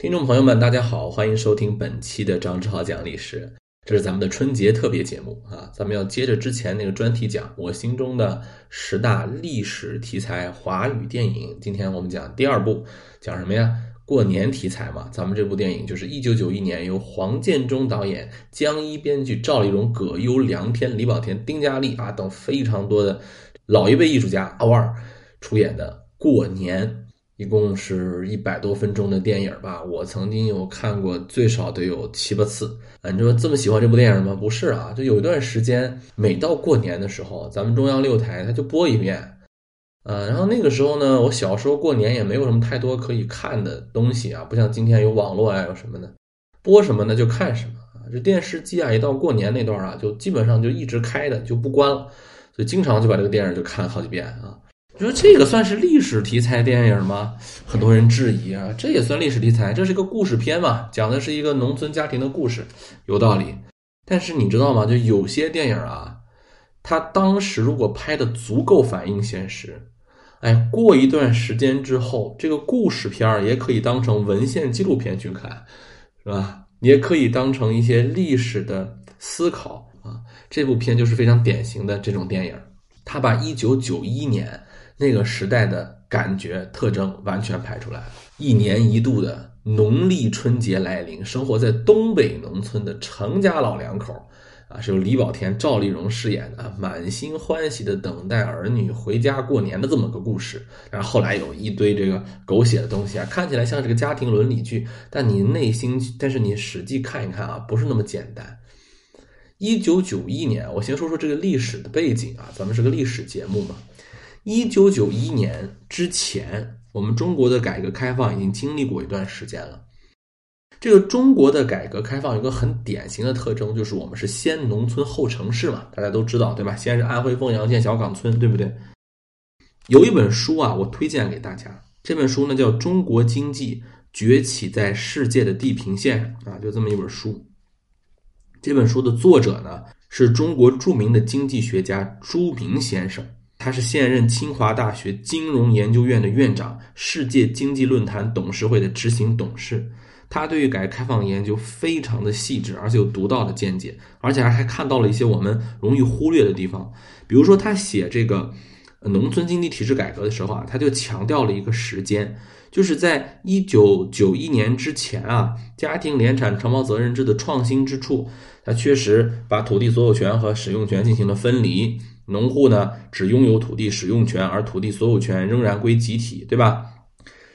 听众朋友们，大家好，欢迎收听本期的张志豪讲历史，这是咱们的春节特别节目啊，咱们要接着之前那个专题讲我心中的十大历史题材华语电影。今天我们讲第二部，讲什么呀？过年题材嘛。咱们这部电影就是一九九一年由黄建中导演、江一编剧、赵丽蓉、葛优、梁天、李保田、丁嘉丽啊等非常多的老一辈艺术家奥二出演的《过年》。一共是一百多分钟的电影吧，我曾经有看过，最少得有七八次。啊，你说这么喜欢这部电影吗？不是啊，就有一段时间，每到过年的时候，咱们中央六台它就播一遍。呃，然后那个时候呢，我小时候过年也没有什么太多可以看的东西啊，不像今天有网络啊，有什么的，播什么呢就看什么啊。这电视机啊，一到过年那段啊，就基本上就一直开的，就不关了，所以经常就把这个电影就看好几遍啊。你说这个算是历史题材电影吗？很多人质疑啊，这也算历史题材？这是个故事片嘛，讲的是一个农村家庭的故事，有道理。但是你知道吗？就有些电影啊，它当时如果拍的足够反映现实，哎，过一段时间之后，这个故事片儿也可以当成文献纪录片去看，是吧？也可以当成一些历史的思考啊。这部片就是非常典型的这种电影，他把一九九一年。那个时代的感觉特征完全排出来了。一年一度的农历春节来临，生活在东北农村的程家老两口，啊，是由李保田、赵丽蓉饰演的，满心欢喜的等待儿女回家过年的这么个故事。然后后来有一堆这个狗血的东西啊，看起来像是个家庭伦理剧，但你内心，但是你实际看一看啊，不是那么简单。一九九一年，我先说说这个历史的背景啊，咱们是个历史节目嘛。一九九一年之前，我们中国的改革开放已经经历过一段时间了。这个中国的改革开放有个很典型的特征，就是我们是先农村后城市嘛，大家都知道对吧？先是安徽凤阳县小岗村，对不对？有一本书啊，我推荐给大家，这本书呢叫《中国经济崛起在世界的地平线》啊，就这么一本书。这本书的作者呢是中国著名的经济学家朱明先生。他是现任清华大学金融研究院的院长，世界经济论坛董事会的执行董事。他对于改革开放研究非常的细致，而且有独到的见解，而且还看到了一些我们容易忽略的地方。比如说，他写这个农村经济体制改革的时候啊，他就强调了一个时间，就是在一九九一年之前啊，家庭联产承包责任制的创新之处，他确实把土地所有权和使用权进行了分离。农户呢，只拥有土地使用权，而土地所有权仍然归集体，对吧？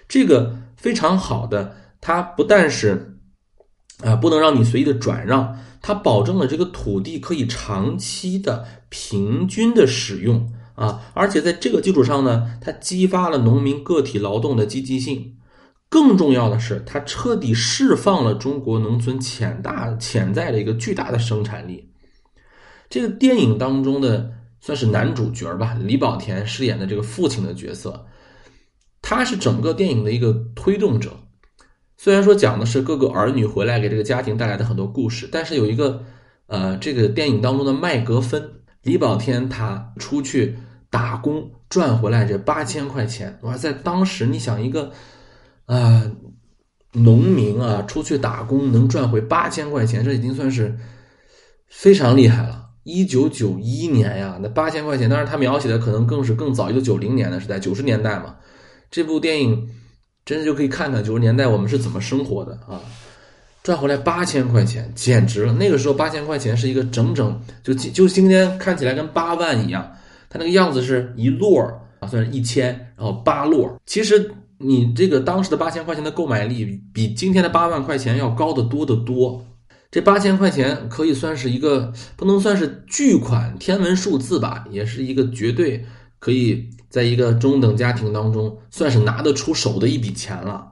这个非常好的，它不但是啊，不能让你随意的转让，它保证了这个土地可以长期的平均的使用啊，而且在这个基础上呢，它激发了农民个体劳动的积极性。更重要的是，它彻底释放了中国农村潜大潜在的一个巨大的生产力。这个电影当中的。算是男主角吧，李保田饰演的这个父亲的角色，他是整个电影的一个推动者。虽然说讲的是各个儿女回来给这个家庭带来的很多故事，但是有一个呃，这个电影当中的麦格芬，李保田他出去打工赚回来这八千块钱，哇，在当时你想一个啊农民啊出去打工能赚回八千块钱，这已经算是非常厉害了。一九九一年呀，那八千块钱，当然他描写的可能更是更早，一九九零年的时代，九十年代嘛。这部电影真的就可以看看九十年代我们是怎么生活的啊！赚回来八千块钱，简直了！那个时候八千块钱是一个整整就就今天看起来跟八万一样，它那个样子是一摞啊，算是一千，然后八摞。其实你这个当时的八千块钱的购买力比今天的八万块钱要高得多得多。这八千块钱可以算是一个不能算是巨款天文数字吧，也是一个绝对可以在一个中等家庭当中算是拿得出手的一笔钱了，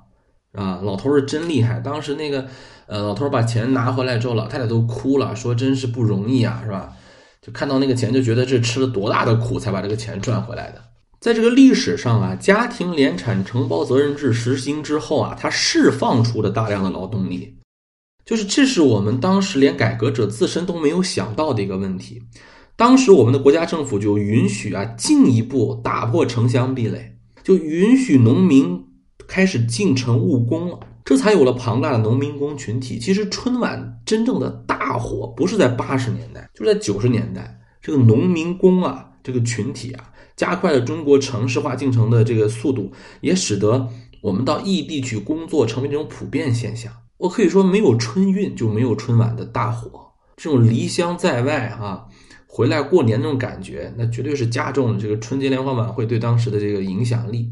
啊，老头是真厉害。当时那个呃，老头把钱拿回来之后，老太太都哭了，说真是不容易啊，是吧？就看到那个钱，就觉得这吃了多大的苦才把这个钱赚回来的。在这个历史上啊，家庭联产承包责任制实行之后啊，它释放出了大量的劳动力。就是这是我们当时连改革者自身都没有想到的一个问题。当时我们的国家政府就允许啊进一步打破城乡壁垒，就允许农民开始进城务工了这才有了庞大的农民工群体。其实春晚真正的大火不是在八十年代，就是在九十年代，这个农民工啊，这个群体啊，加快了中国城市化进程的这个速度，也使得我们到异地去工作成为这种普遍现象。我可以说，没有春运就没有春晚的大火，这种离乡在外啊。回来过年那种感觉，那绝对是加重了这个春节联欢晚会对当时的这个影响力。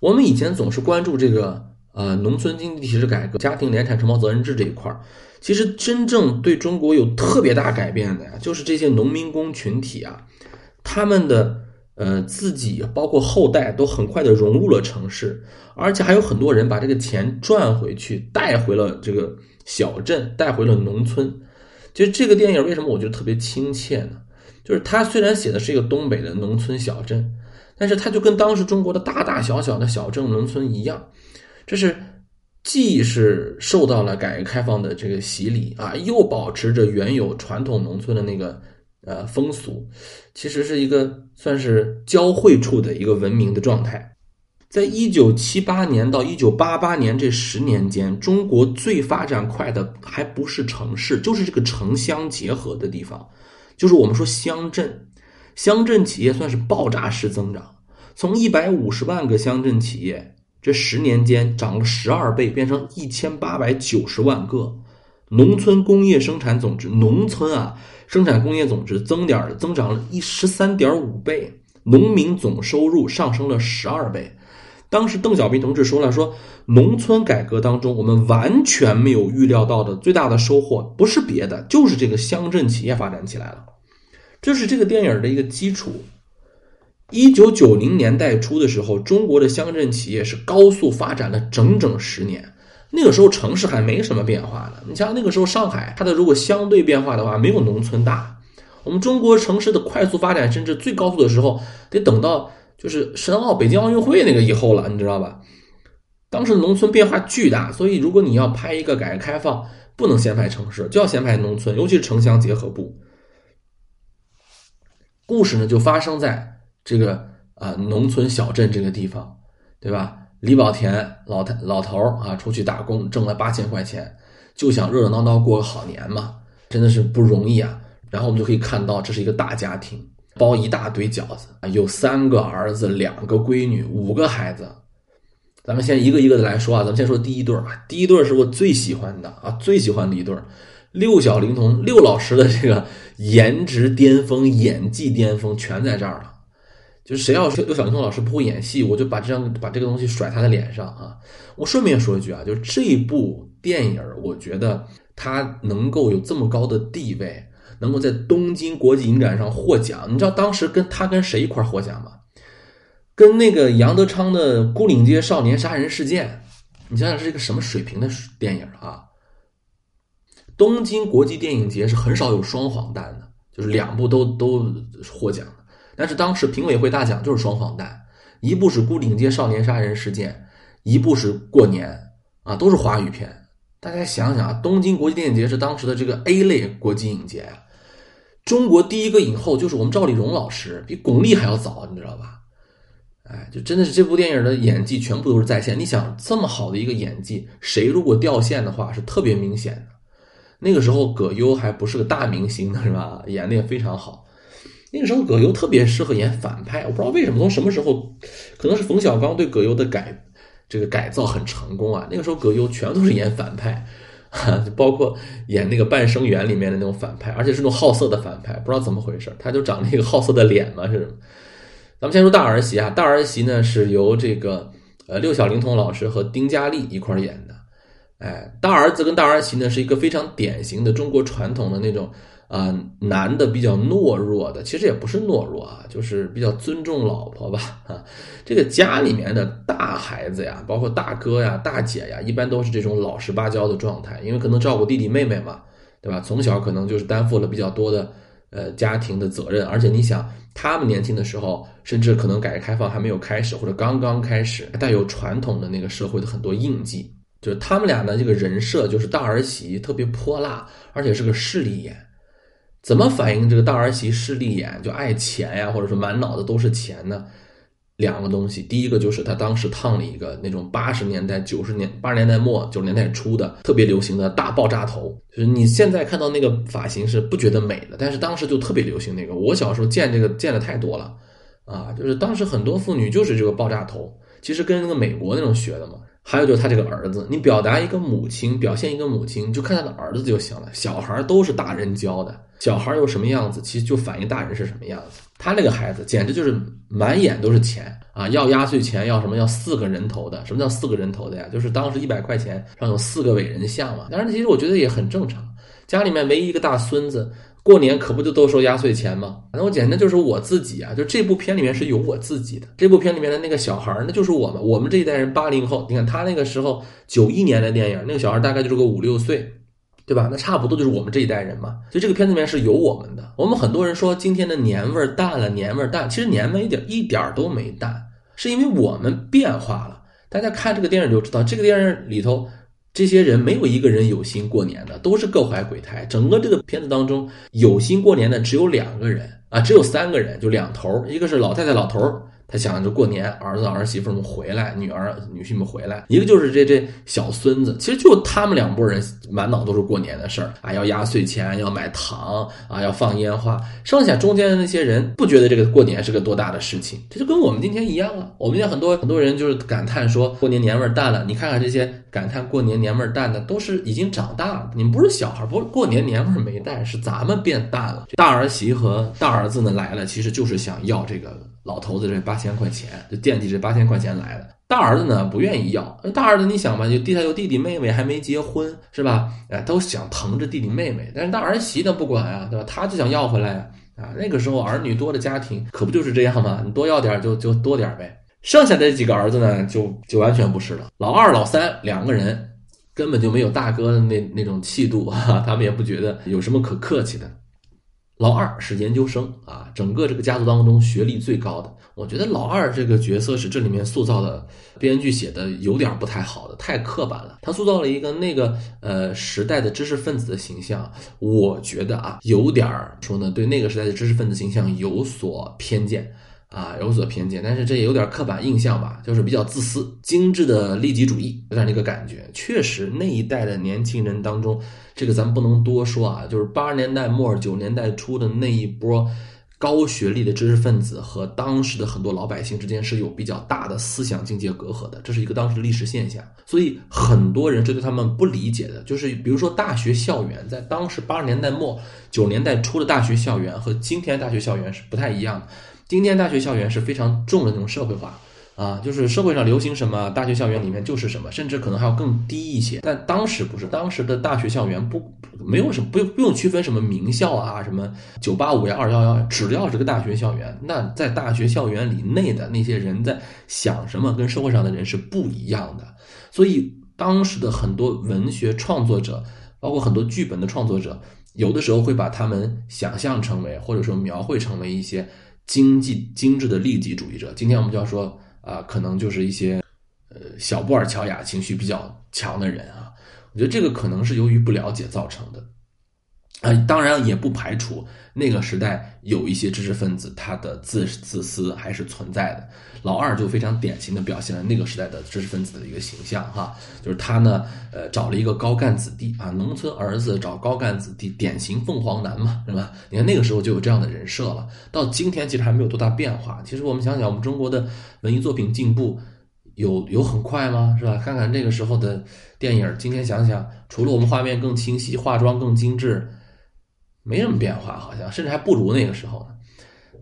我们以前总是关注这个呃农村经济体制改革、家庭联产承包责任制这一块儿，其实真正对中国有特别大改变的呀，就是这些农民工群体啊，他们的呃自己包括后代都很快的融入了城市，而且还有很多人把这个钱赚回去，带回了这个小镇，带回了农村。其实这个电影为什么我觉得特别亲切呢？就是它虽然写的是一个东北的农村小镇，但是它就跟当时中国的大大小小的小镇农村一样，这是既是受到了改革开放的这个洗礼啊，又保持着原有传统农村的那个呃风俗，其实是一个算是交汇处的一个文明的状态。在一九七八年到一九八八年这十年间，中国最发展快的还不是城市，就是这个城乡结合的地方。就是我们说乡镇，乡镇企业算是爆炸式增长，从一百五十万个乡镇企业，这十年间涨了十二倍，变成一千八百九十万个。农村工业生产总值，农村啊生产工业总值增点增长了一十三点五倍，农民总收入上升了十二倍。当时邓小平同志说了，说农村改革当中，我们完全没有预料到的最大的收获，不是别的，就是这个乡镇企业发展起来了。这是这个电影的一个基础。一九九零年代初的时候，中国的乡镇企业是高速发展了整整十年。那个时候城市还没什么变化呢。你像那个时候上海，它的如果相对变化的话，没有农村大。我们中国城市的快速发展，甚至最高速的时候，得等到。就是申奥、北京奥运会那个以后了，你知道吧？当时农村变化巨大，所以如果你要拍一个改革开放，不能先拍城市，就要先拍农村，尤其是城乡结合部。故事呢，就发生在这个啊农村小镇这个地方，对吧？李保田老太老头啊，出去打工挣了八千块钱，就想热热闹闹过个好年嘛，真的是不容易啊。然后我们就可以看到，这是一个大家庭。包一大堆饺子啊，有三个儿子，两个闺女，五个孩子。咱们先一个一个的来说啊，咱们先说第一对儿第一对儿是我最喜欢的啊，最喜欢的一对儿。六小龄童，六老师的这个颜值巅峰、演技巅峰全在这儿了。就是谁要是六小龄童老师不会演戏，我就把这样把这个东西甩他的脸上啊。我顺便说一句啊，就是这部电影，我觉得它能够有这么高的地位。能够在东京国际影展上获奖，你知道当时跟他跟谁一块获奖吗？跟那个杨德昌的《孤岭街少年杀人事件》，你想想是一个什么水平的电影啊？东京国际电影节是很少有双黄蛋的，就是两部都都获奖。但是当时评委会大奖就是双黄蛋，一部是《孤岭街少年杀人事件》，一部是《过年》啊，都是华语片。大家想想啊，东京国际电影节是当时的这个 A 类国际影节啊。中国第一个影后就是我们赵丽蓉老师，比巩俐还要早，你知道吧？哎，就真的是这部电影的演技全部都是在线。你想这么好的一个演技，谁如果掉线的话是特别明显的。那个时候葛优还不是个大明星呢，是吧？演的也非常好。那个时候葛优特别适合演反派，我不知道为什么，从什么时候，可能是冯小刚对葛优的改这个改造很成功啊。那个时候葛优全都是演反派。就包括演那个《半生缘》里面的那种反派，而且是那种好色的反派，不知道怎么回事，他就长那个好色的脸嘛，是？咱们先说大儿媳啊，大儿媳呢是由这个呃六小龄童老师和丁嘉丽一块儿演的，哎，大儿子跟大儿媳呢是一个非常典型的中国传统的那种。啊，男的比较懦弱的，其实也不是懦弱啊，就是比较尊重老婆吧。啊，这个家里面的大孩子呀，包括大哥呀、大姐呀，一般都是这种老实巴交的状态，因为可能照顾弟弟妹妹嘛，对吧？从小可能就是担负了比较多的呃家庭的责任，而且你想，他们年轻的时候，甚至可能改革开放还没有开始，或者刚刚开始，带有传统的那个社会的很多印记，就是他们俩的这个人设，就是大儿媳特别泼辣，而且是个势利眼。怎么反映这个大儿媳势利眼就爱钱呀，或者说满脑子都是钱呢？两个东西，第一个就是他当时烫了一个那种八十年代、九十年、八十年代末、九十年代初的特别流行的大爆炸头，就是你现在看到那个发型是不觉得美的，但是当时就特别流行那个。我小时候见这个见的太多了，啊，就是当时很多妇女就是这个爆炸头，其实跟那个美国那种学的嘛。还有就是他这个儿子，你表达一个母亲，表现一个母亲，就看他的儿子就行了。小孩都是大人教的，小孩又什么样子，其实就反映大人是什么样子。他那个孩子简直就是满眼都是钱啊！要压岁钱，要什么？要四个人头的。什么叫四个人头的呀？就是当时一百块钱上有四个伟人像嘛。当然，其实我觉得也很正常。家里面唯一一个大孙子。过年可不就都收压岁钱吗？那我简直就是我自己啊！就这部片里面是有我自己的。这部片里面的那个小孩儿那就是我们，我们这一代人八零后。你看他那个时候九一年的电影，那个小孩大概就是个五六岁，对吧？那差不多就是我们这一代人嘛。所以这个片子里面是有我们的。我们很多人说今天的年味儿淡了，年味儿淡，其实年味一点一点都没淡，是因为我们变化了。大家看这个电影就知道，这个电影里头。这些人没有一个人有心过年的，都是各怀鬼胎。整个这个片子当中，有心过年的只有两个人啊，只有三个人，就两头，一个是老太太老头儿。他想着过年，儿子儿媳妇们回来，女儿女婿们回来，一个就是这这小孙子，其实就他们两拨人满脑都是过年的事儿啊，要压岁钱，要买糖啊，要放烟花。剩下中间的那些人不觉得这个过年是个多大的事情，这就跟我们今天一样了。我们现在很多很多人就是感叹说过年年味淡了。你看看这些感叹过年年味淡的，都是已经长大了。你们不是小孩，不是过年年味没淡，是咱们变淡了。大儿媳和大儿子呢来了，其实就是想要这个。老头子这八千块钱就惦记这八千块钱来了，大儿子呢不愿意要。大儿子你想吧，就地下有弟弟妹妹还没结婚是吧？哎，都想疼着弟弟妹妹。但是大儿媳呢不管啊，对吧？他就想要回来啊！那个时候儿女多的家庭可不就是这样吗？你多要点就就多点呗。剩下的几个儿子呢，就就完全不是了。老二、老三两个人根本就没有大哥的那那种气度啊，他们也不觉得有什么可客气的。老二是研究生啊，整个这个家族当中学历最高的。我觉得老二这个角色是这里面塑造的，编剧写的有点不太好的，太刻板了。他塑造了一个那个呃时代的知识分子的形象，我觉得啊，有点说呢，对那个时代的知识分子形象有所偏见。啊，有所偏见，但是这也有点刻板印象吧，就是比较自私、精致的利己主义，有点那个感觉。确实，那一代的年轻人当中，这个咱不能多说啊，就是八十年代末、九十年代初的那一波高学历的知识分子和当时的很多老百姓之间是有比较大的思想境界隔阂的，这是一个当时的历史现象。所以很多人是对他们不理解的，就是比如说大学校园，在当时八十年代末、九十年代初的大学校园和今天大学校园是不太一样的。今天大学校园是非常重的那种社会化啊，就是社会上流行什么，大学校园里面就是什么，甚至可能还要更低一些。但当时不是，当时的大学校园不没有什么不用不用区分什么名校啊，什么九八五呀、二幺幺，只要是个大学校园，那在大学校园里内的那些人在想什么，跟社会上的人是不一样的。所以当时的很多文学创作者，包括很多剧本的创作者，有的时候会把他们想象成为，或者说描绘成为一些。经济精致的利己主义者，今天我们就要说啊，可能就是一些呃小布尔乔亚情绪比较强的人啊。我觉得这个可能是由于不了解造成的。啊，当然也不排除那个时代有一些知识分子，他的自自私还是存在的。老二就非常典型的表现了那个时代的知识分子的一个形象，哈，就是他呢，呃，找了一个高干子弟啊，农村儿子找高干子弟，典型凤凰男嘛，是吧？你看那个时候就有这样的人设了。到今天其实还没有多大变化。其实我们想想，我们中国的文艺作品进步有有很快吗？是吧？看看那个时候的电影，今天想想，除了我们画面更清晰，化妆更精致。没什么变化，好像甚至还不如那个时候呢。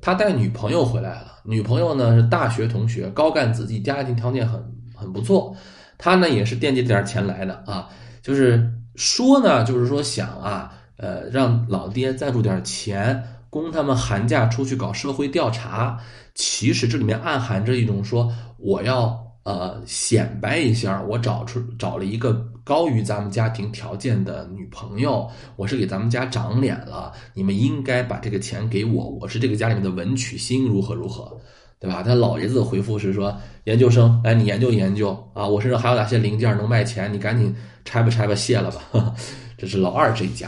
他带女朋友回来了，女朋友呢是大学同学，高干子弟，家庭条件很很不错。他呢也是惦记这点钱来的啊，就是说呢，就是说想啊，呃，让老爹赞助点钱，供他们寒假出去搞社会调查。其实这里面暗含着一种说，我要。呃，显摆一下，我找出找了一个高于咱们家庭条件的女朋友，我是给咱们家长脸了，你们应该把这个钱给我，我是这个家里面的文曲星，如何如何，对吧？他老爷子的回复是说，研究生，来你研究研究啊，我身上还有哪些零件能卖钱，你赶紧拆吧拆吧，卸了吧。这是老二这一家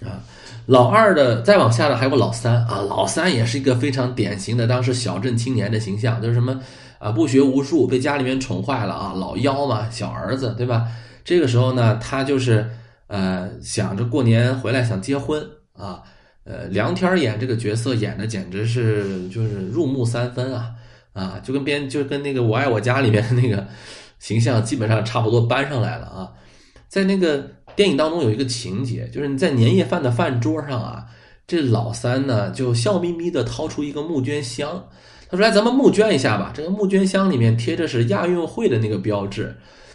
啊，老二的再往下呢还有个老三啊，老三也是一个非常典型的当时小镇青年的形象，就是什么啊不学无术，被家里面宠坏了啊，老幺嘛，小儿子对吧？这个时候呢，他就是呃想着过年回来想结婚啊，呃梁天演这个角色演的简直是就是入木三分啊啊，就跟编就跟那个我爱我家里面的那个形象基本上差不多搬上来了啊，在那个电影当中有一个情节，就是你在年夜饭的饭桌上啊，这老三呢就笑眯眯的掏出一个募捐箱，他说来咱们募捐一下吧，这个募捐箱里面贴着是亚运会的那个标志。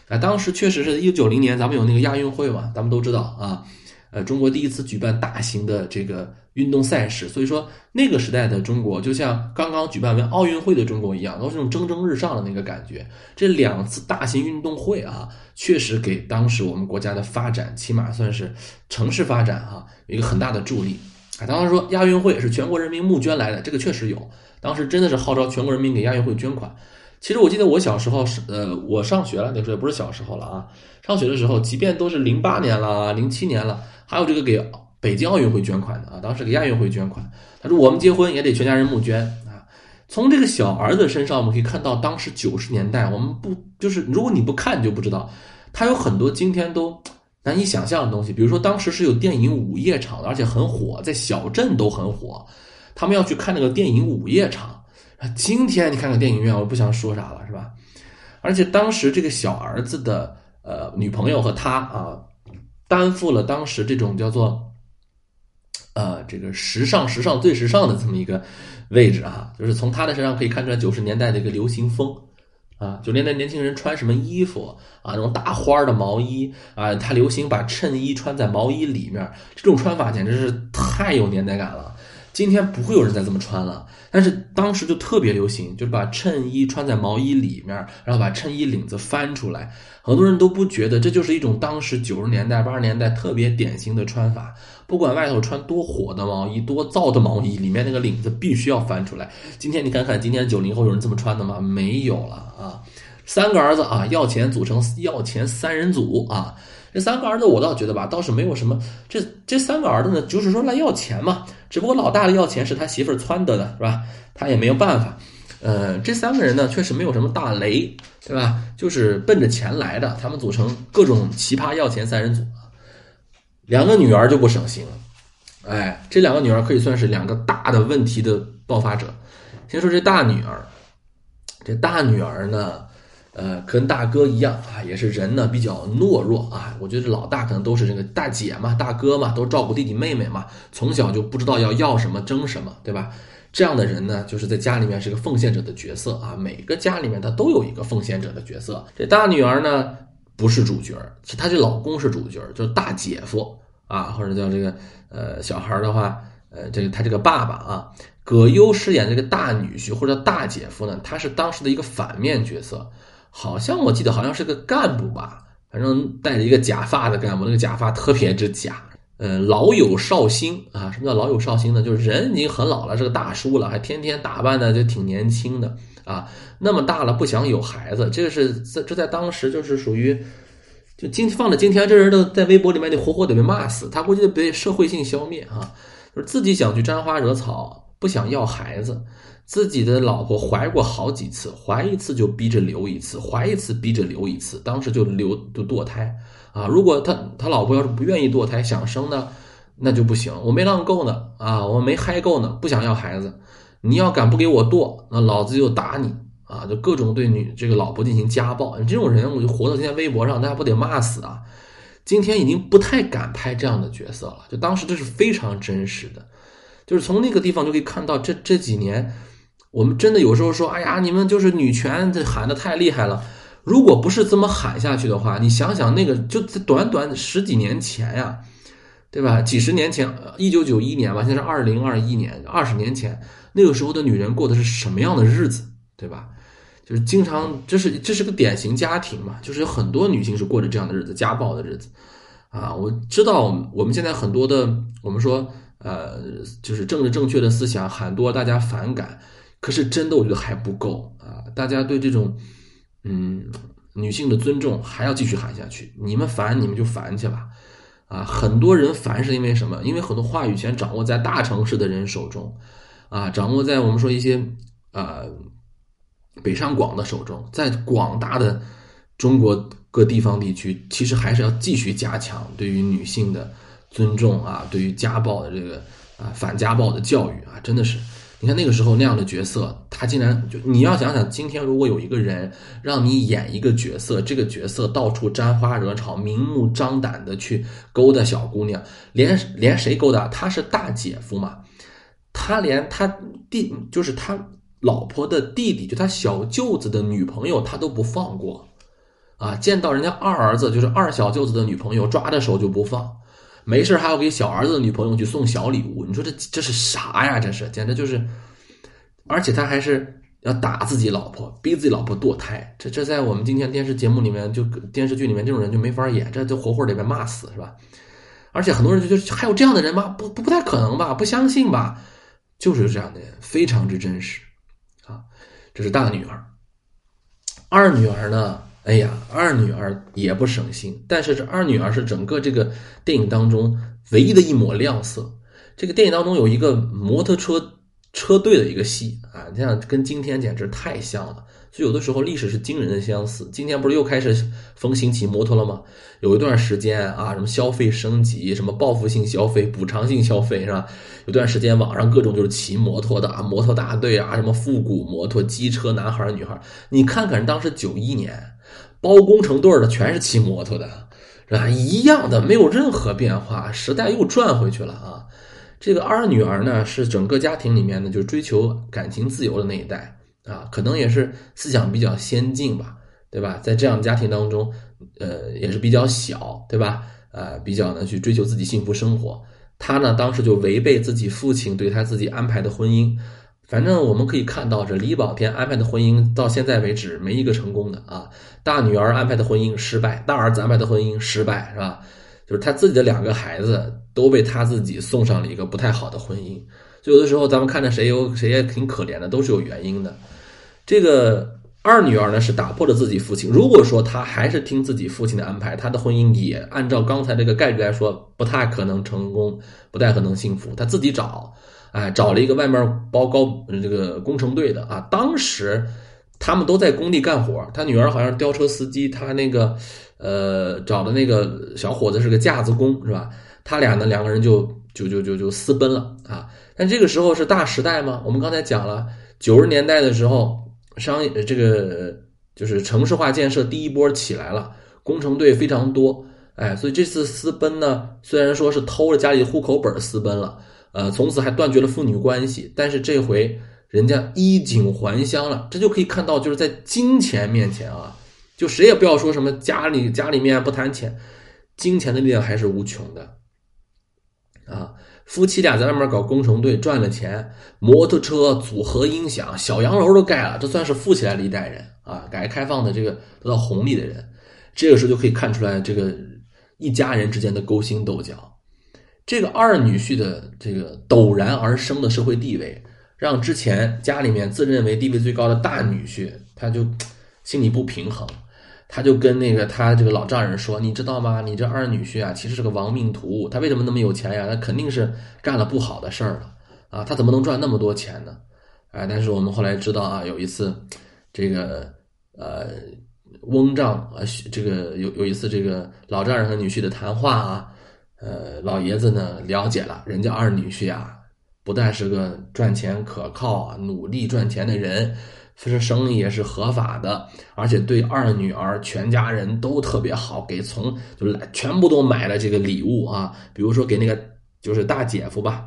啊，当时确实是一九九零年，咱们有那个亚运会嘛，咱们都知道啊。呃，中国第一次举办大型的这个运动赛事，所以说那个时代的中国，就像刚刚举办完奥运会的中国一样，都是那种蒸蒸日上的那个感觉。这两次大型运动会啊，确实给当时我们国家的发展，起码算是城市发展啊，有一个很大的助力。啊，当时说亚运会是全国人民募捐来的，这个确实有，当时真的是号召全国人民给亚运会捐款。其实我记得我小时候是呃，我上学了那时候也不是小时候了啊。上学的时候，即便都是零八年了、零七年了，还有这个给北京奥运会捐款的啊，当时给亚运会捐款。他说我们结婚也得全家人募捐啊。从这个小儿子身上，我们可以看到当时九十年代，我们不就是如果你不看就不知道，他有很多今天都难以想象的东西。比如说当时是有电影午夜场的，而且很火，在小镇都很火，他们要去看那个电影午夜场。今天你看看电影院，我不想说啥了，是吧？而且当时这个小儿子的呃女朋友和他啊，担负了当时这种叫做呃这个时尚、时尚最时尚的这么一个位置啊，就是从他的身上可以看出来九十年代的一个流行风啊，九十年代年轻人穿什么衣服啊，那种大花的毛衣啊，他流行把衬衣穿在毛衣里面，这种穿法简直是太有年代感了。今天不会有人再这么穿了，但是当时就特别流行，就是把衬衣穿在毛衣里面，然后把衬衣领子翻出来，很多人都不觉得这就是一种当时九十年代、八十年代特别典型的穿法。不管外头穿多火的毛衣、多燥的毛衣，里面那个领子必须要翻出来。今天你看看，今天九零后有人这么穿的吗？没有了啊！三个儿子啊，要钱组成要钱三人组啊。这三个儿子，我倒觉得吧，倒是没有什么。这这三个儿子呢，就是说来要钱嘛。只不过老大的要钱是他媳妇儿撺掇的，是吧？他也没有办法。呃，这三个人呢，确实没有什么大雷，对吧？就是奔着钱来的。他们组成各种奇葩要钱三人组。两个女儿就不省心了。哎，这两个女儿可以算是两个大的问题的爆发者。先说这大女儿，这大女儿呢。呃，跟大哥一样啊，也是人呢比较懦弱啊。我觉得老大可能都是这个大姐嘛、大哥嘛，都照顾弟弟妹妹嘛，从小就不知道要要什么、争什么，对吧？这样的人呢，就是在家里面是个奉献者的角色啊。每个家里面他都有一个奉献者的角色。这大女儿呢不是主角，是她这老公是主角，就是大姐夫啊，或者叫这个呃小孩的话，呃，这个他这个爸爸啊，葛优饰演这个大女婿或者大姐夫呢，他是当时的一个反面角色。好像我记得好像是个干部吧，反正戴着一个假发的干部，那个假发特别之假。呃，老有少星啊，什么叫老有少星呢？就是人已经很老了，是个大叔了，还天天打扮的就挺年轻的啊。那么大了不想有孩子，这个是在这在当时就是属于，就今放着今天这人都在微博里面得活活得被骂死，他估计得被社会性消灭啊。就是自己想去沾花惹草，不想要孩子。自己的老婆怀过好几次，怀一次就逼着留一次，怀一次逼着留一次，当时就留就堕胎啊！如果他他老婆要是不愿意堕胎想生呢，那就不行。我没浪够呢啊，我没嗨够呢，不想要孩子。你要敢不给我堕，那老子就打你啊！就各种对女这个老婆进行家暴。你这种人，我就活到今天微博上，大家不得骂死啊！今天已经不太敢拍这样的角色了，就当时这是非常真实的，就是从那个地方就可以看到这这几年。我们真的有时候说，哎呀，你们就是女权，这喊的太厉害了。如果不是这么喊下去的话，你想想那个，就在短短十几年前呀，对吧？几十年前，一九九一年吧，现在是二零二一年，二十年前，那个时候的女人过的是什么样的日子，对吧？就是经常，这是这是个典型家庭嘛，就是有很多女性是过着这样的日子，家暴的日子啊。我知道我们现在很多的，我们说，呃，就是政治正确的思想，很多大家反感。可是真的，我觉得还不够啊！大家对这种，嗯，女性的尊重还要继续喊下去。你们烦，你们就烦去吧，啊，很多人烦是因为什么？因为很多话语权掌握在大城市的人手中，啊，掌握在我们说一些啊北上广的手中，在广大的中国各地方地区，其实还是要继续加强对于女性的尊重啊，对于家暴的这个啊反家暴的教育啊，真的是。你看那个时候那样的角色，他竟然就你要想想，今天如果有一个人让你演一个角色，这个角色到处沾花惹草，明目张胆的去勾搭小姑娘，连连谁勾搭？他是大姐夫嘛？他连他弟，就是他老婆的弟弟，就他小舅子的女朋友，他都不放过啊！见到人家二儿子，就是二小舅子的女朋友，抓着手就不放。没事还要给小儿子的女朋友去送小礼物，你说这这是啥呀？这是简直就是，而且他还是要打自己老婆，逼自己老婆堕胎。这这在我们今天电视节目里面，就电视剧里面这种人就没法演，这就活活得被骂死是吧？而且很多人就就还有这样的人吗？不不不太可能吧？不相信吧？就是这样的人，非常之真实啊！这是大女儿，二女儿呢？哎呀，二女儿也不省心，但是这二女儿是整个这个电影当中唯一的一抹亮色。这个电影当中有一个摩托车车队的一个戏啊，这样跟今天简直太像了。所以有的时候历史是惊人的相似。今天不是又开始风行骑摩托了吗？有一段时间啊，什么消费升级，什么报复性消费、补偿性消费是吧？有段时间网上各种就是骑摩托的啊，摩托大队啊，什么复古摩托、机车男孩女孩，你看看当时九一年。包工程队的全是骑摩托的，是吧？一样的，没有任何变化。时代又转回去了啊！这个二女儿呢，是整个家庭里面呢，就追求感情自由的那一代啊，可能也是思想比较先进吧，对吧？在这样的家庭当中，呃，也是比较小，对吧？呃，比较呢去追求自己幸福生活。她呢，当时就违背自己父亲对她自己安排的婚姻。反正我们可以看到，这李保田安排的婚姻到现在为止没一个成功的啊。大女儿安排的婚姻失败，大儿子安排的婚姻失败，是吧？就是他自己的两个孩子都被他自己送上了一个不太好的婚姻。所以有的时候咱们看着谁有谁也挺可怜的，都是有原因的。这个二女儿呢是打破了自己父亲，如果说她还是听自己父亲的安排，她的婚姻也按照刚才这个概率来说，不太可能成功，不太可能幸福。她自己找。哎，找了一个外面包高这个工程队的啊，当时他们都在工地干活。他女儿好像是吊车司机，他那个呃找的那个小伙子是个架子工，是吧？他俩呢两个人就就就就就私奔了啊。但这个时候是大时代吗？我们刚才讲了，九十年代的时候，商业这个就是城市化建设第一波起来了，工程队非常多，哎，所以这次私奔呢，虽然说是偷了家里户口本私奔了。呃，从此还断绝了父女关系，但是这回人家衣锦还乡了，这就可以看到，就是在金钱面前啊，就谁也不要说什么家里家里面不谈钱，金钱的力量还是无穷的啊。夫妻俩在外面搞工程队赚了钱，摩托车、组合音响、小洋楼都盖了，这算是富起来了一代人啊。改革开放的这个得到红利的人，这个时候就可以看出来这个一家人之间的勾心斗角。这个二女婿的这个陡然而生的社会地位，让之前家里面自认为地位最高的大女婿，他就心里不平衡，他就跟那个他这个老丈人说：“你知道吗？你这二女婿啊，其实是个亡命徒。他为什么那么有钱呀？他肯定是干了不好的事儿了啊！他怎么能赚那么多钱呢？哎，但是我们后来知道啊，有一次这个呃翁丈啊，这个有有一次这个老丈人和女婿的谈话啊。”呃，老爷子呢了解了，人家二女婿啊，不但是个赚钱可靠啊、努力赚钱的人，是生意也是合法的，而且对二女儿全家人都特别好，给从就来全部都买了这个礼物啊，比如说给那个就是大姐夫吧，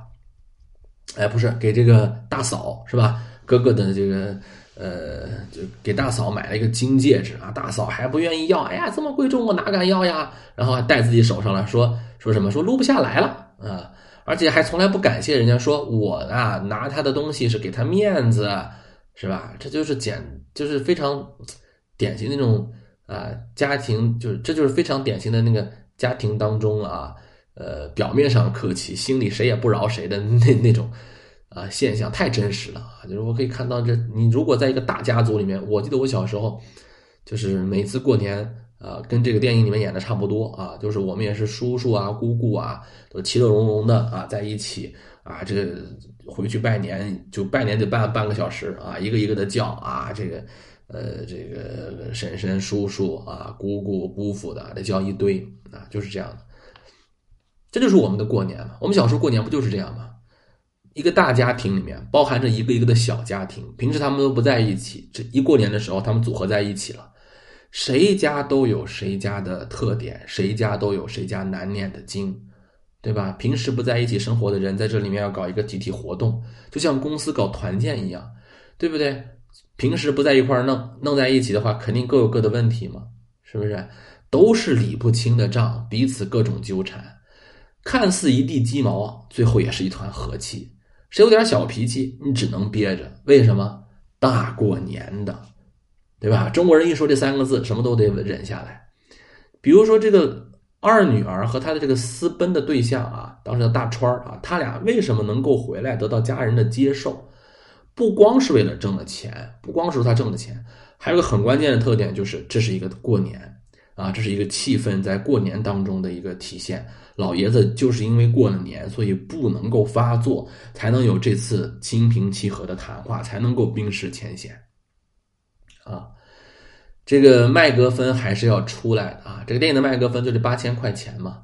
哎，不是给这个大嫂是吧？哥哥的这个。呃，就给大嫂买了一个金戒指啊，大嫂还不愿意要，哎呀，这么贵重，我哪敢要呀？然后还戴自己手上了，说说什么？说撸不下来了啊，而且还从来不感谢人家，说我啊拿他的东西是给他面子，是吧？这就是简，就是非常典型那种啊家庭，就是这就是非常典型的那个家庭当中啊，呃，表面上客气，心里谁也不饶谁的那那种。啊，现象太真实了啊！就是我可以看到，这你如果在一个大家族里面，我记得我小时候，就是每次过年，啊，跟这个电影里面演的差不多啊，就是我们也是叔叔啊、姑姑啊，都其乐融融的啊，在一起啊，这回去拜年就拜年得拜半个小时啊，一个一个的叫啊，这个呃，这个婶婶、叔叔啊、姑姑、姑父的得叫一堆啊，就是这样的。这就是我们的过年嘛，我们小时候过年不就是这样吗？一个大家庭里面包含着一个一个的小家庭，平时他们都不在一起，这一过年的时候他们组合在一起了。谁家都有谁家的特点，谁家都有谁家难念的经，对吧？平时不在一起生活的人，在这里面要搞一个集体活动，就像公司搞团建一样，对不对？平时不在一块儿弄，弄在一起的话，肯定各有各的问题嘛，是不是？都是理不清的账，彼此各种纠缠，看似一地鸡毛，最后也是一团和气。谁有点小脾气，你只能憋着。为什么？大过年的。对吧？中国人一说这三个字，什么都得忍下来。比如说这个二女儿和她的这个私奔的对象啊，当时的大川啊，他俩为什么能够回来得到家人的接受？不光是为了挣了钱，不光是他挣的钱，还有个很关键的特点，就是这是一个过年啊，这是一个气氛在过年当中的一个体现。老爷子就是因为过了年，所以不能够发作，才能有这次心平气和的谈话，才能够冰释前嫌。啊，这个麦格芬还是要出来的啊！这个电影的麦格芬就是八千块钱嘛，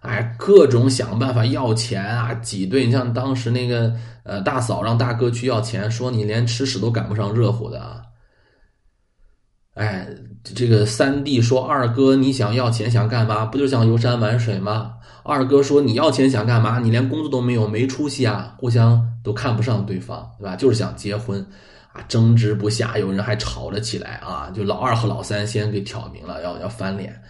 哎，各种想办法要钱啊，挤兑。你像当时那个呃大嫂让大哥去要钱，说你连吃屎都赶不上热乎的啊！哎，这个三弟说二哥你想要钱想干嘛？不就想游山玩水吗？二哥说你要钱想干嘛？你连工作都没有，没出息啊！互相都看不上对方，对吧？就是想结婚。争执不下，有人还吵了起来啊！就老二和老三先给挑明了要要翻脸。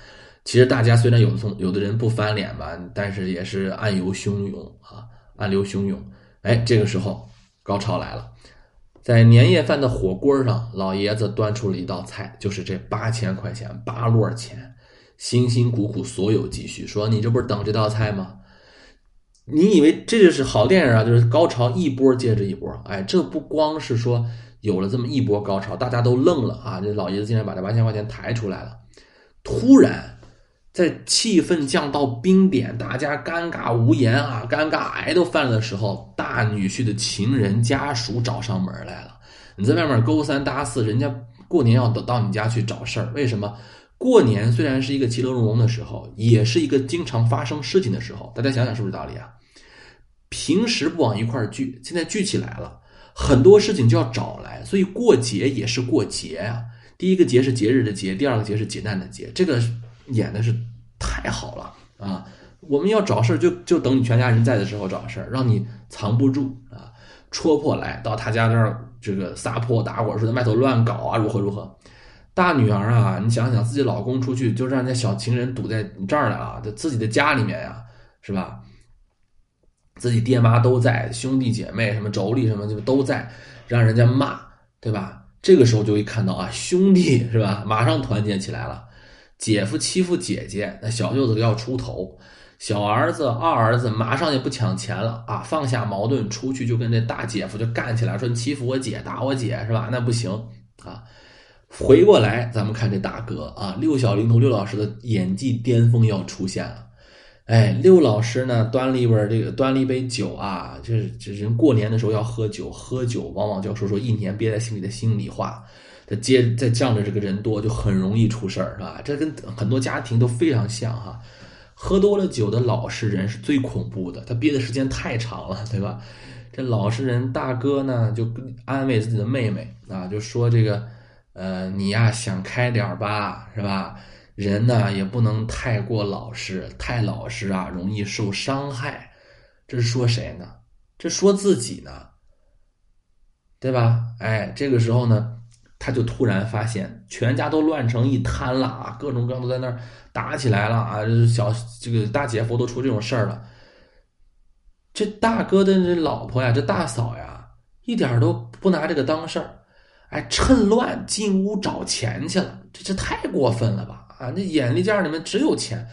其实大家虽然有的从有的人不翻脸吧，但是也是暗流汹涌啊，暗流汹涌。哎，这个时候高潮来了，在年夜饭的火锅上，老爷子端出了一道菜，就是这八千块钱八摞钱，辛辛苦苦所有积蓄，说你这不是等这道菜吗？你以为这就是好电影啊？就是高潮一波接着一波。哎，这不光是说。有了这么一波高潮，大家都愣了啊！这老爷子竟然把这八千块钱抬出来了。突然，在气氛降到冰点，大家尴尬无言啊，尴尬癌都犯了的时候，大女婿的情人家属找上门来了。你在外面勾三搭四，人家过年要到到你家去找事儿，为什么？过年虽然是一个其乐融融的时候，也是一个经常发生事情的时候。大家想想是不是道理啊？平时不往一块聚，现在聚起来了。很多事情就要找来，所以过节也是过节啊。第一个节是节日的节，第二个节是劫难的劫。这个演的是太好了啊！我们要找事儿，就就等你全家人在的时候找事儿，让你藏不住啊，戳破来到他家这儿，这个撒泼打滚，说在外头乱搞啊，如何如何。大女儿啊，你想想自己老公出去，就让那小情人堵在你这儿了啊，在自己的家里面呀，是吧？自己爹妈都在，兄弟姐妹什么妯娌什么就都在，让人家骂，对吧？这个时候就会看到啊，兄弟是吧？马上团结起来了。姐夫欺负姐姐，那小舅子要出头，小儿子、二儿子马上也不抢钱了啊，放下矛盾，出去就跟这大姐夫就干起来，说你欺负我姐，打我姐是吧？那不行啊！回过来，咱们看这大哥啊，六小龄童六老师的演技巅峰要出现了。哎，六老师呢，端了一杯这个，端了一杯酒啊，就是这人过年的时候要喝酒，喝酒往往就要说说一年憋在心里的心里话。他接再仗着这个人多，就很容易出事儿，是吧？这跟很多家庭都非常像哈。喝多了酒的老实人是最恐怖的，他憋的时间太长了，对吧？这老实人大哥呢，就安慰自己的妹妹啊，就说这个，呃，你呀想开点儿吧，是吧？人呢也不能太过老实，太老实啊容易受伤害。这是说谁呢？这说自己呢，对吧？哎，这个时候呢，他就突然发现全家都乱成一滩了啊，各种各样都在那儿打起来了啊，小这个大姐夫都出这种事儿了。这大哥的这老婆呀，这大嫂呀，一点都不拿这个当事儿，哎，趁乱进屋找钱去了，这这太过分了吧？啊，那眼力见儿里面只有钱，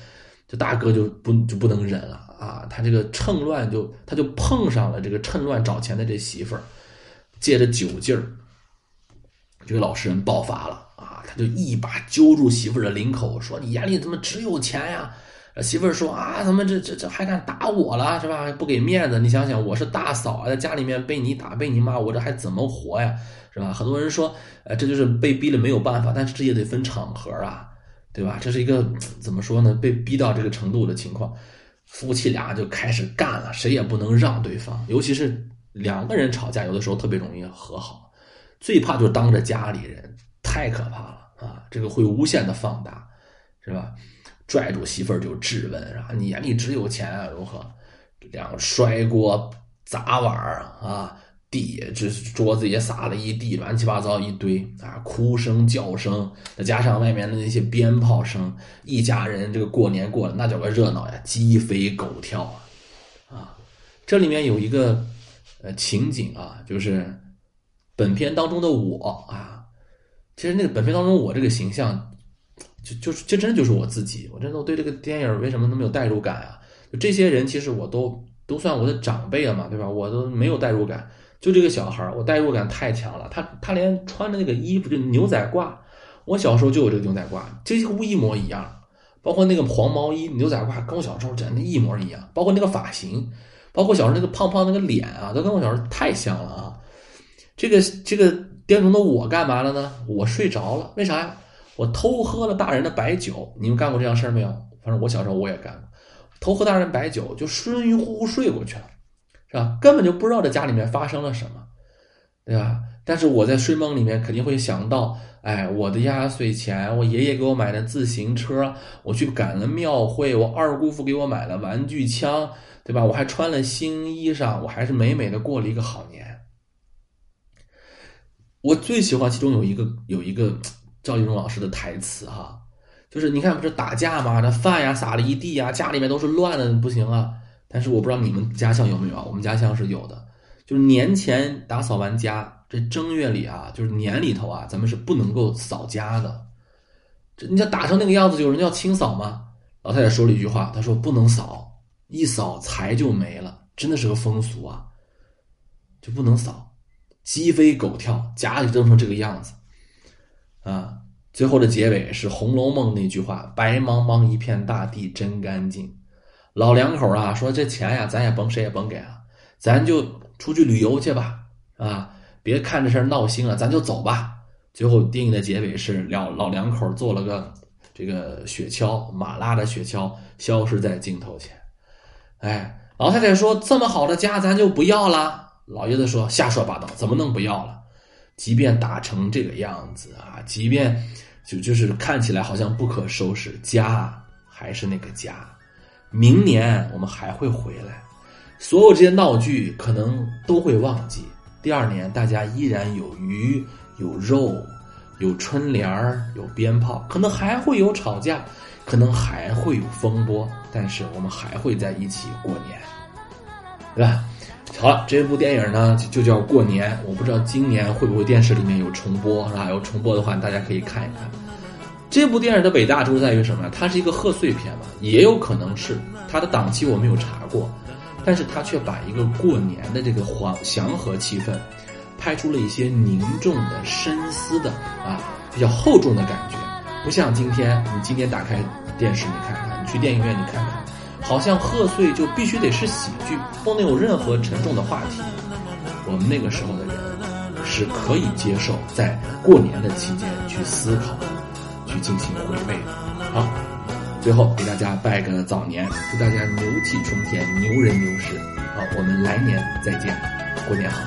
这大哥就不就不能忍了啊！他这个趁乱就他就碰上了这个趁乱找钱的这媳妇儿，借着酒劲儿，这个老实人爆发了啊，他就一把揪住媳妇儿的领口，说：“你眼里怎么只有钱呀？”媳妇儿说：“啊，怎么这这这还敢打我了，是吧？不给面子，你想想，我是大嫂啊，在家里面被你打被你骂，我这还怎么活呀？是吧？”很多人说：“呃，这就是被逼了没有办法，但是这也得分场合啊，对吧？这是一个怎么说呢？被逼到这个程度的情况，夫妻俩就开始干了，谁也不能让对方，尤其是两个人吵架，有的时候特别容易和好，最怕就是当着家里人，太可怕了啊！这个会无限的放大，是吧？”拽住媳妇儿就质问，啊？你眼里只有钱啊？如何？两个摔锅砸碗啊，地这桌子也撒了一地，乱七八糟一堆啊，哭声叫声，再加上外面的那些鞭炮声，一家人这个过年过的那叫个热闹呀，鸡飞狗跳啊！啊，这里面有一个呃情景啊，就是本片当中的我啊，其实那个本片当中我这个形象。就就是，这真的就是我自己。我真的我对这个电影为什么那么有代入感啊？就这些人其实我都都算我的长辈了嘛，对吧？我都没有代入感，就这个小孩儿我代入感太强了。他他连穿的那个衣服就牛仔褂，我小时候就有这个牛仔褂，几乎一模一样。包括那个黄毛衣、牛仔褂，跟我小时候真的一模一样。包括那个发型，包括小时候那个胖胖那个脸啊，都跟我小时候太像了啊。这个这个电影中的我干嘛了呢？我睡着了，为啥呀？我偷喝了大人的白酒，你们干过这样事儿没有？反正我小时候我也干过，偷喝大人白酒就晕晕乎乎睡过去了，啊？根本就不知道这家里面发生了什么，对吧？但是我在睡梦里面肯定会想到，哎，我的压岁钱，我爷爷给我买的自行车，我去赶了庙会，我二姑父给我买了玩具枪，对吧？我还穿了新衣裳，我还是美美的过了一个好年。我最喜欢其中有一个有一个。赵丽蓉老师的台词哈，就是你看不是打架嘛，那饭呀撒了一地呀，家里面都是乱的不行啊。但是我不知道你们家乡有没有啊？我们家乡是有的，就是年前打扫完家，这正月里啊，就是年里头啊，咱们是不能够扫家的。这你想打成那个样子，有人要清扫吗？老太太说了一句话，她说不能扫，一扫财就没了，真的是个风俗啊，就不能扫，鸡飞狗跳，家里弄成这个样子。啊，最后的结尾是《红楼梦》那句话：“白茫茫一片大地真干净。”老两口啊说：“这钱呀，咱也甭谁也甭给了，咱就出去旅游去吧，啊，别看这事闹心了，咱就走吧。”最后电影的结尾是老老两口做了个这个雪橇，马拉的雪橇消失在镜头前。哎，老太太说：“这么好的家，咱就不要了。”老爷子说：“瞎说八道，怎么能不要了？”即便打成这个样子啊，即便就就是看起来好像不可收拾，家还是那个家。明年我们还会回来，所有这些闹剧可能都会忘记。第二年大家依然有鱼有肉，有春联儿有鞭炮，可能还会有吵架，可能还会有风波，但是我们还会在一起过年，对吧？好了，这部电影呢就叫过年。我不知道今年会不会电视里面有重播，是吧？有重播的话，大家可以看一看。这部电影的伟大之处在于什么？它是一个贺岁片嘛，也有可能是它的档期我没有查过，但是它却把一个过年的这个祥祥和气氛，拍出了一些凝重的、深思的啊，比较厚重的感觉。不像今天，你今天打开电视，你看看，你去电影院，你看看。好像贺岁就必须得是喜剧，不能有任何沉重的话题。我们那个时候的人是可以接受在过年的期间去思考、去进行回味。好，最后给大家拜个早年，祝大家牛气冲天，牛人牛事。好，我们来年再见，过年好。